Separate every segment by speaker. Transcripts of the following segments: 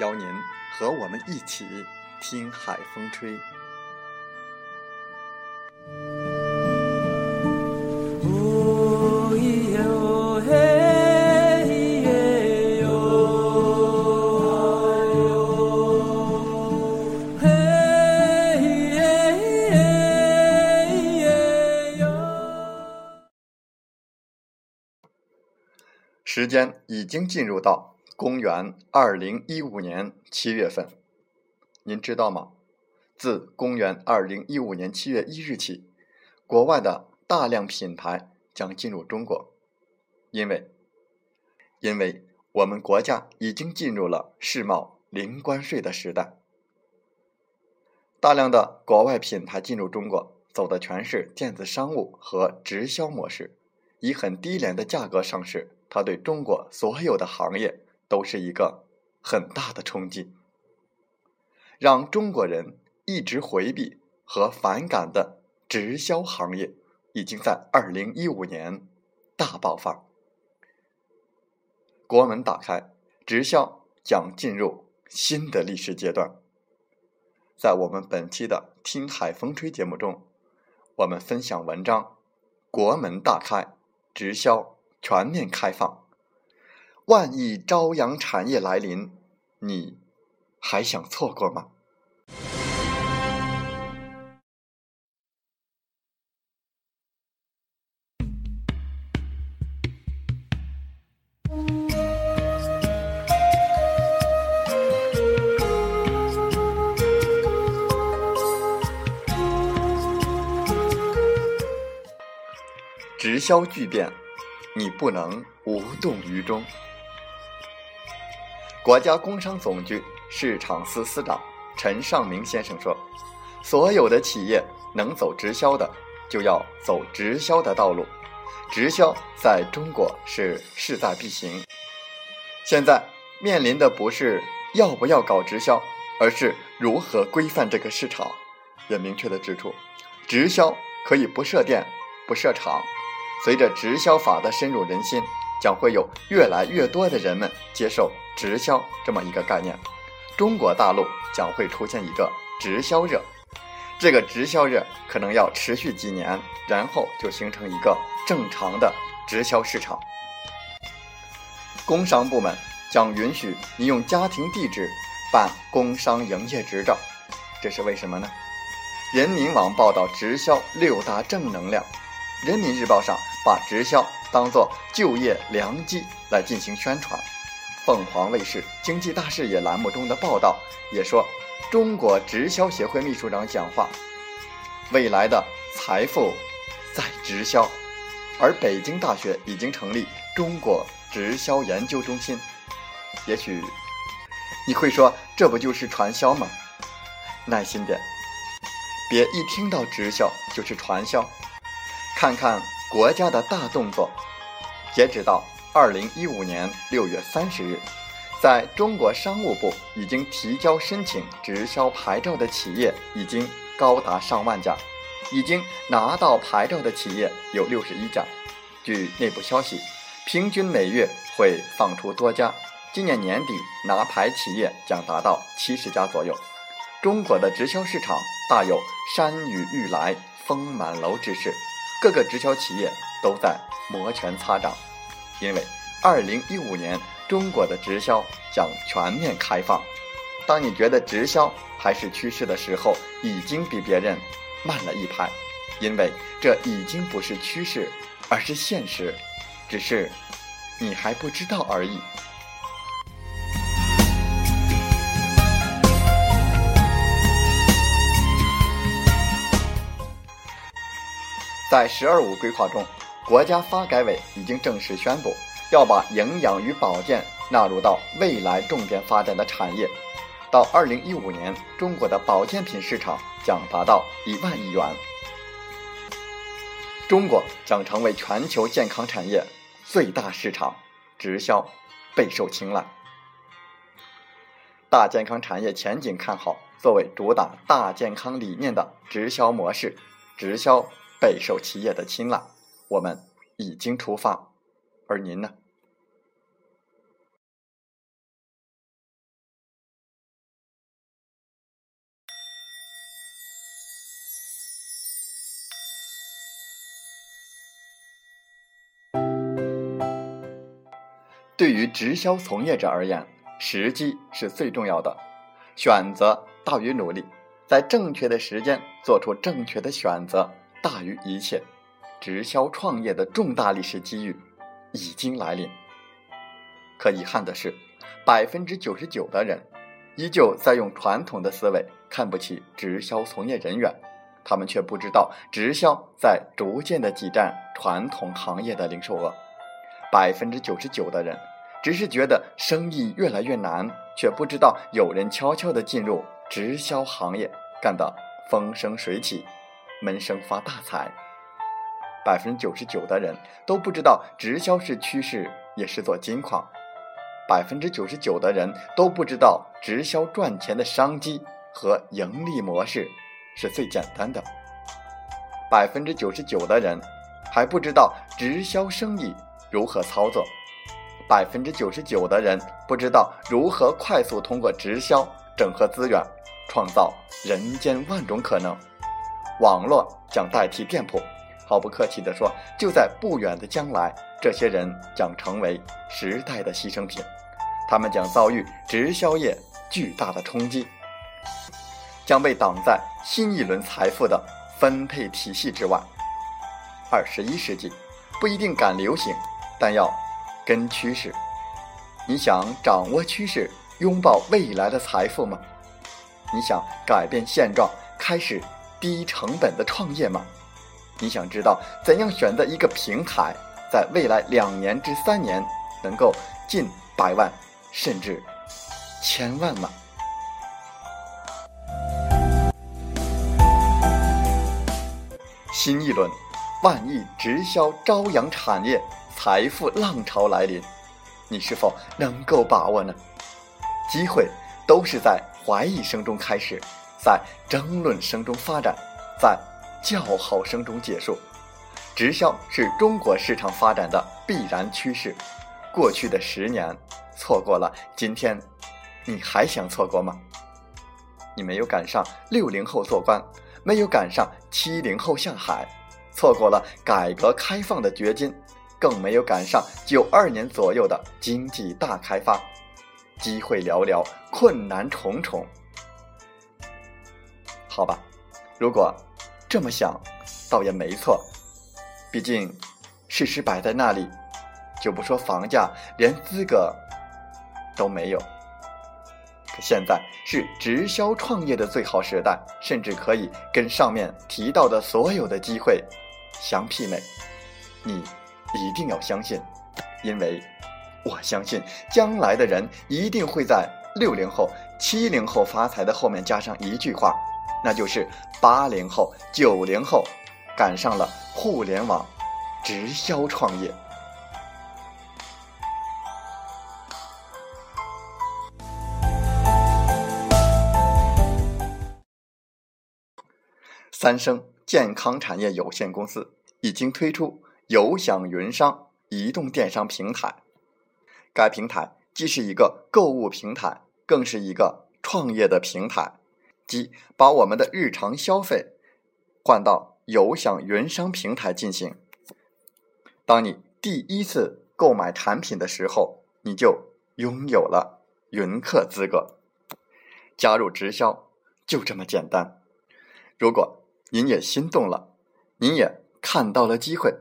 Speaker 1: 邀您和我们一起听海风吹。时间已经进入到。公元二零一五年七月份，您知道吗？自公元二零一五年七月一日起，国外的大量品牌将进入中国，因为，因为我们国家已经进入了世贸零关税的时代。大量的国外品牌进入中国，走的全是电子商务和直销模式，以很低廉的价格上市，它对中国所有的行业。都是一个很大的冲击，让中国人一直回避和反感的直销行业，已经在二零一五年大爆发。国门打开，直销将进入新的历史阶段。在我们本期的《听海风吹》节目中，我们分享文章：国门大开，直销全面开放。万亿朝阳产业来临，你还想错过吗？直销巨变，你不能无动于衷。国家工商总局市场司司长陈尚明先生说：“所有的企业能走直销的，就要走直销的道路。直销在中国是势在必行。现在面临的不是要不要搞直销，而是如何规范这个市场。也明确的指出，直销可以不设店、不设厂。随着直销法的深入人心。”将会有越来越多的人们接受直销这么一个概念，中国大陆将会出现一个直销热，这个直销热可能要持续几年，然后就形成一个正常的直销市场。工商部门将允许你用家庭地址办工商营业执照，这是为什么呢？人民网报道直销六大正能量，人民日报上把直销。当做就业良机来进行宣传。凤凰卫视《经济大视野》栏目中的报道也说，中国直销协会秘书长讲话：“未来的财富在直销。”而北京大学已经成立中国直销研究中心。也许你会说，这不就是传销吗？耐心点，别一听到直销就是传销，看看。国家的大动作，截止到二零一五年六月三十日，在中国商务部已经提交申请直销牌照的企业已经高达上万家，已经拿到牌照的企业有六十一家。据内部消息，平均每月会放出多家，今年年底拿牌企业将达到七十家左右。中国的直销市场大有山雨欲来风满楼之势。各个直销企业都在摩拳擦掌，因为二零一五年中国的直销将全面开放。当你觉得直销还是趋势的时候，已经比别人慢了一拍，因为这已经不是趋势，而是现实，只是你还不知道而已。在“十二五”规划中，国家发改委已经正式宣布，要把营养与保健纳入到未来重点发展的产业。到二零一五年，中国的保健品市场将达到一万亿元，中国将成为全球健康产业最大市场，直销备受青睐。大健康产业前景看好，作为主打大健康理念的直销模式，直销。备受企业的青睐，我们已经出发，而您呢？对于直销从业者而言，时机是最重要的，选择大于努力，在正确的时间做出正确的选择。大于一切，直销创业的重大历史机遇已经来临。可遗憾的是，百分之九十九的人依旧在用传统的思维看不起直销从业人员，他们却不知道直销在逐渐的挤占传统行业的零售额。百分之九十九的人只是觉得生意越来越难，却不知道有人悄悄的进入直销行业，干得风生水起。闷声发大财，百分之九十九的人都不知道直销是趋势，也是做金矿。百分之九十九的人都不知道直销赚钱的商机和盈利模式是最简单的。百分之九十九的人还不知道直销生意如何操作。百分之九十九的人不知道如何快速通过直销整合资源，创造人间万种可能。网络将代替店铺，毫不客气地说，就在不远的将来，这些人将成为时代的牺牲品，他们将遭遇直销业巨大的冲击，将被挡在新一轮财富的分配体系之外。二十一世纪不一定赶流行，但要跟趋势。你想掌握趋势，拥抱未来的财富吗？你想改变现状，开始？低成本的创业吗？你想知道怎样选择一个平台，在未来两年至三年能够近百万甚至千万吗？新一轮万亿直销朝阳产业财富浪潮来临，你是否能够把握呢？机会都是在怀疑声中开始。在争论声中发展，在叫好声中结束。直销是中国市场发展的必然趋势。过去的十年错过了，今天你还想错过吗？你没有赶上六零后做官，没有赶上七零后下海，错过了改革开放的掘金，更没有赶上九二年左右的经济大开发。机会寥寥，困难重重。好吧，如果这么想，倒也没错。毕竟，事实摆在那里，就不说房价，连资格都没有。可现在是直销创业的最好时代，甚至可以跟上面提到的所有的机会相媲美。你一定要相信，因为我相信将来的人一定会在六零后、七零后发财的后面加上一句话。那就是八零后、九零后赶上了互联网直销创业。三生健康产业有限公司已经推出有享云商移动电商平台，该平台既是一个购物平台，更是一个创业的平台。即把我们的日常消费换到有享云商平台进行。当你第一次购买产品的时候，你就拥有了云客资格。加入直销就这么简单。如果您也心动了，您也看到了机会，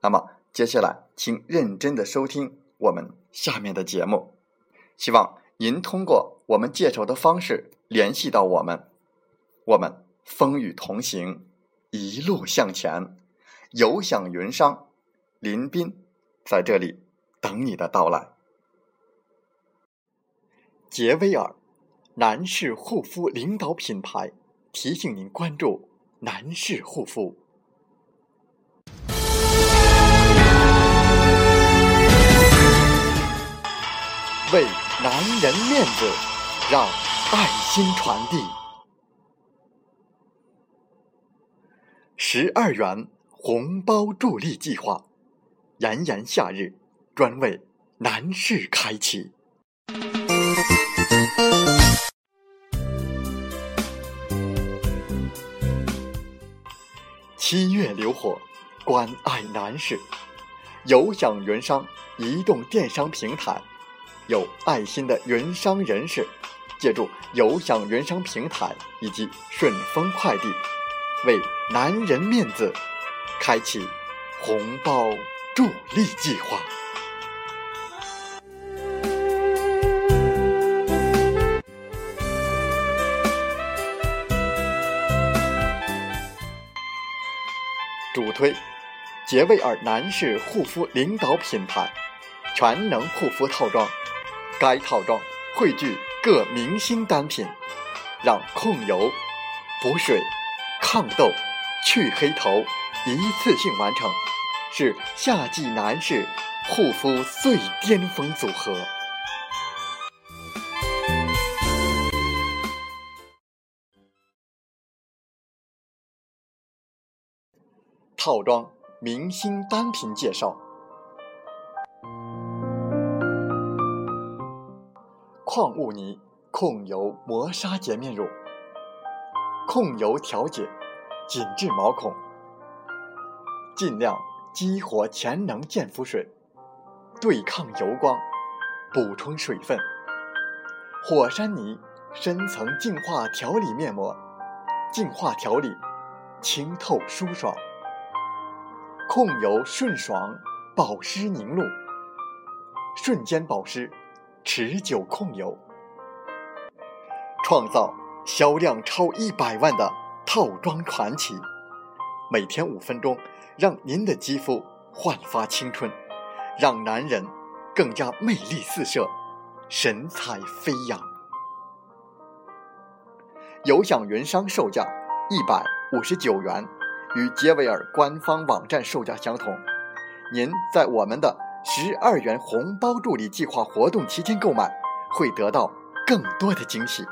Speaker 1: 那么接下来请认真的收听我们下面的节目。希望您通过我们介绍的方式联系到我们，我们风雨同行，一路向前，有享云商，林斌在这里等你的到来。杰威尔。男士护肤领导品牌提醒您关注男士护肤，为男人面子，让爱心传递。十二元红包助力计划，炎炎夏日，专为男士开启。七月流火，关爱男士，有享云商移动电商平台，有爱心的云商人士，借助有享云商平台以及顺丰快递，为男人面子，开启红包助力计划。主推杰威尔男士护肤领导品牌全能护肤套装，该套装汇聚各明星单品，让控油、补水、抗痘、去黑头一次性完成，是夏季男士护肤最巅峰组合。套装明星单品介绍：矿物泥控油磨砂洁面乳，控油调节，紧致毛孔，尽量激活潜能健肤水，对抗油光，补充水分。火山泥深层净化调理面膜，净化调理，清透舒爽。控油顺爽，保湿凝露，瞬间保湿，持久控油，创造销量超一百万的套装传奇。每天五分钟，让您的肌肤焕发青春，让男人更加魅力四射，神采飞扬。有享云商售价一百五十九元。与杰维尔官方网站售价相同，您在我们的十二元红包助力计划活动期间购买，会得到更多的惊喜。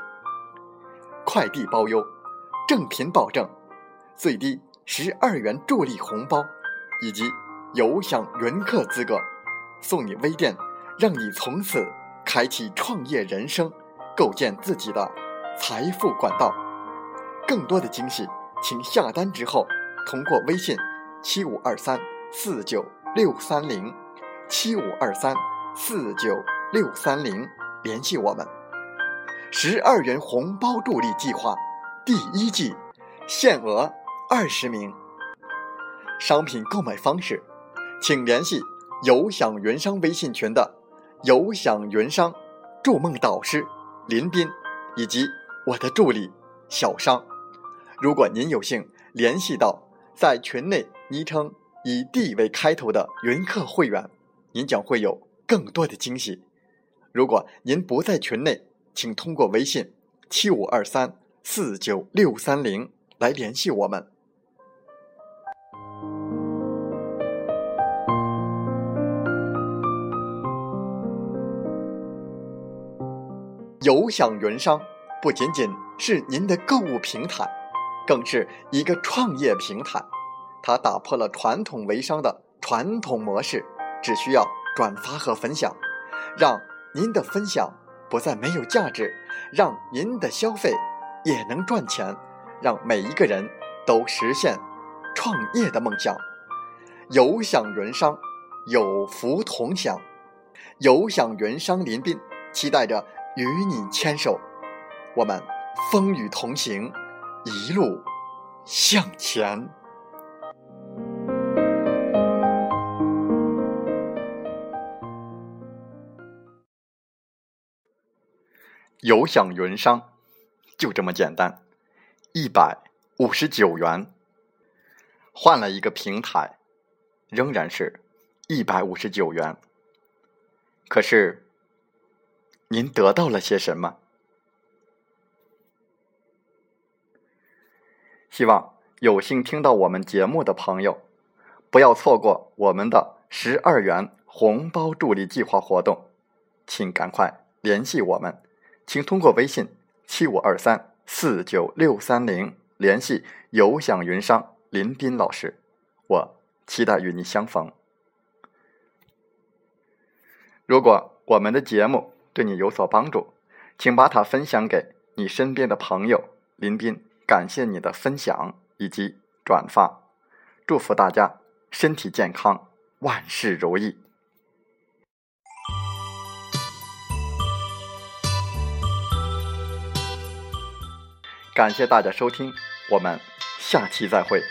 Speaker 1: 快递包邮，正品保证，最低十二元助力红包，以及有享云客资格，送你微店，让你从此开启创业人生，构建自己的财富管道。更多的惊喜，请下单之后。通过微信七五二三四九六三零七五二三四九六三零联系我们。十二元红包助力计划第一季限额二十名。商品购买方式，请联系有享云商微信群的有享云商筑梦导师林斌以及我的助理小商。如果您有幸联系到。在群内昵称以 D 为开头的云客会员，您将会有更多的惊喜。如果您不在群内，请通过微信七五二三四九六三零来联系我们。有享云商不仅仅是您的购物平台。更是一个创业平台，它打破了传统微商的传统模式，只需要转发和分享，让您的分享不再没有价值，让您的消费也能赚钱，让每一个人都实现创业的梦想。有享云商，有福同享。有享云商临宾，期待着与你牵手，我们风雨同行，一路向前。有享云商，就这么简单，一百五十九元，换了一个平台，仍然是一百五十九元。可是，您得到了些什么？希望有幸听到我们节目的朋友，不要错过我们的十二元红包助力计划活动，请赶快联系我们。请通过微信七五二三四九六三零联系有享云商林斌老师，我期待与你相逢。如果我们的节目对你有所帮助，请把它分享给你身边的朋友。林斌感谢你的分享以及转发，祝福大家身体健康，万事如意。感谢大家收听，我们下期再会。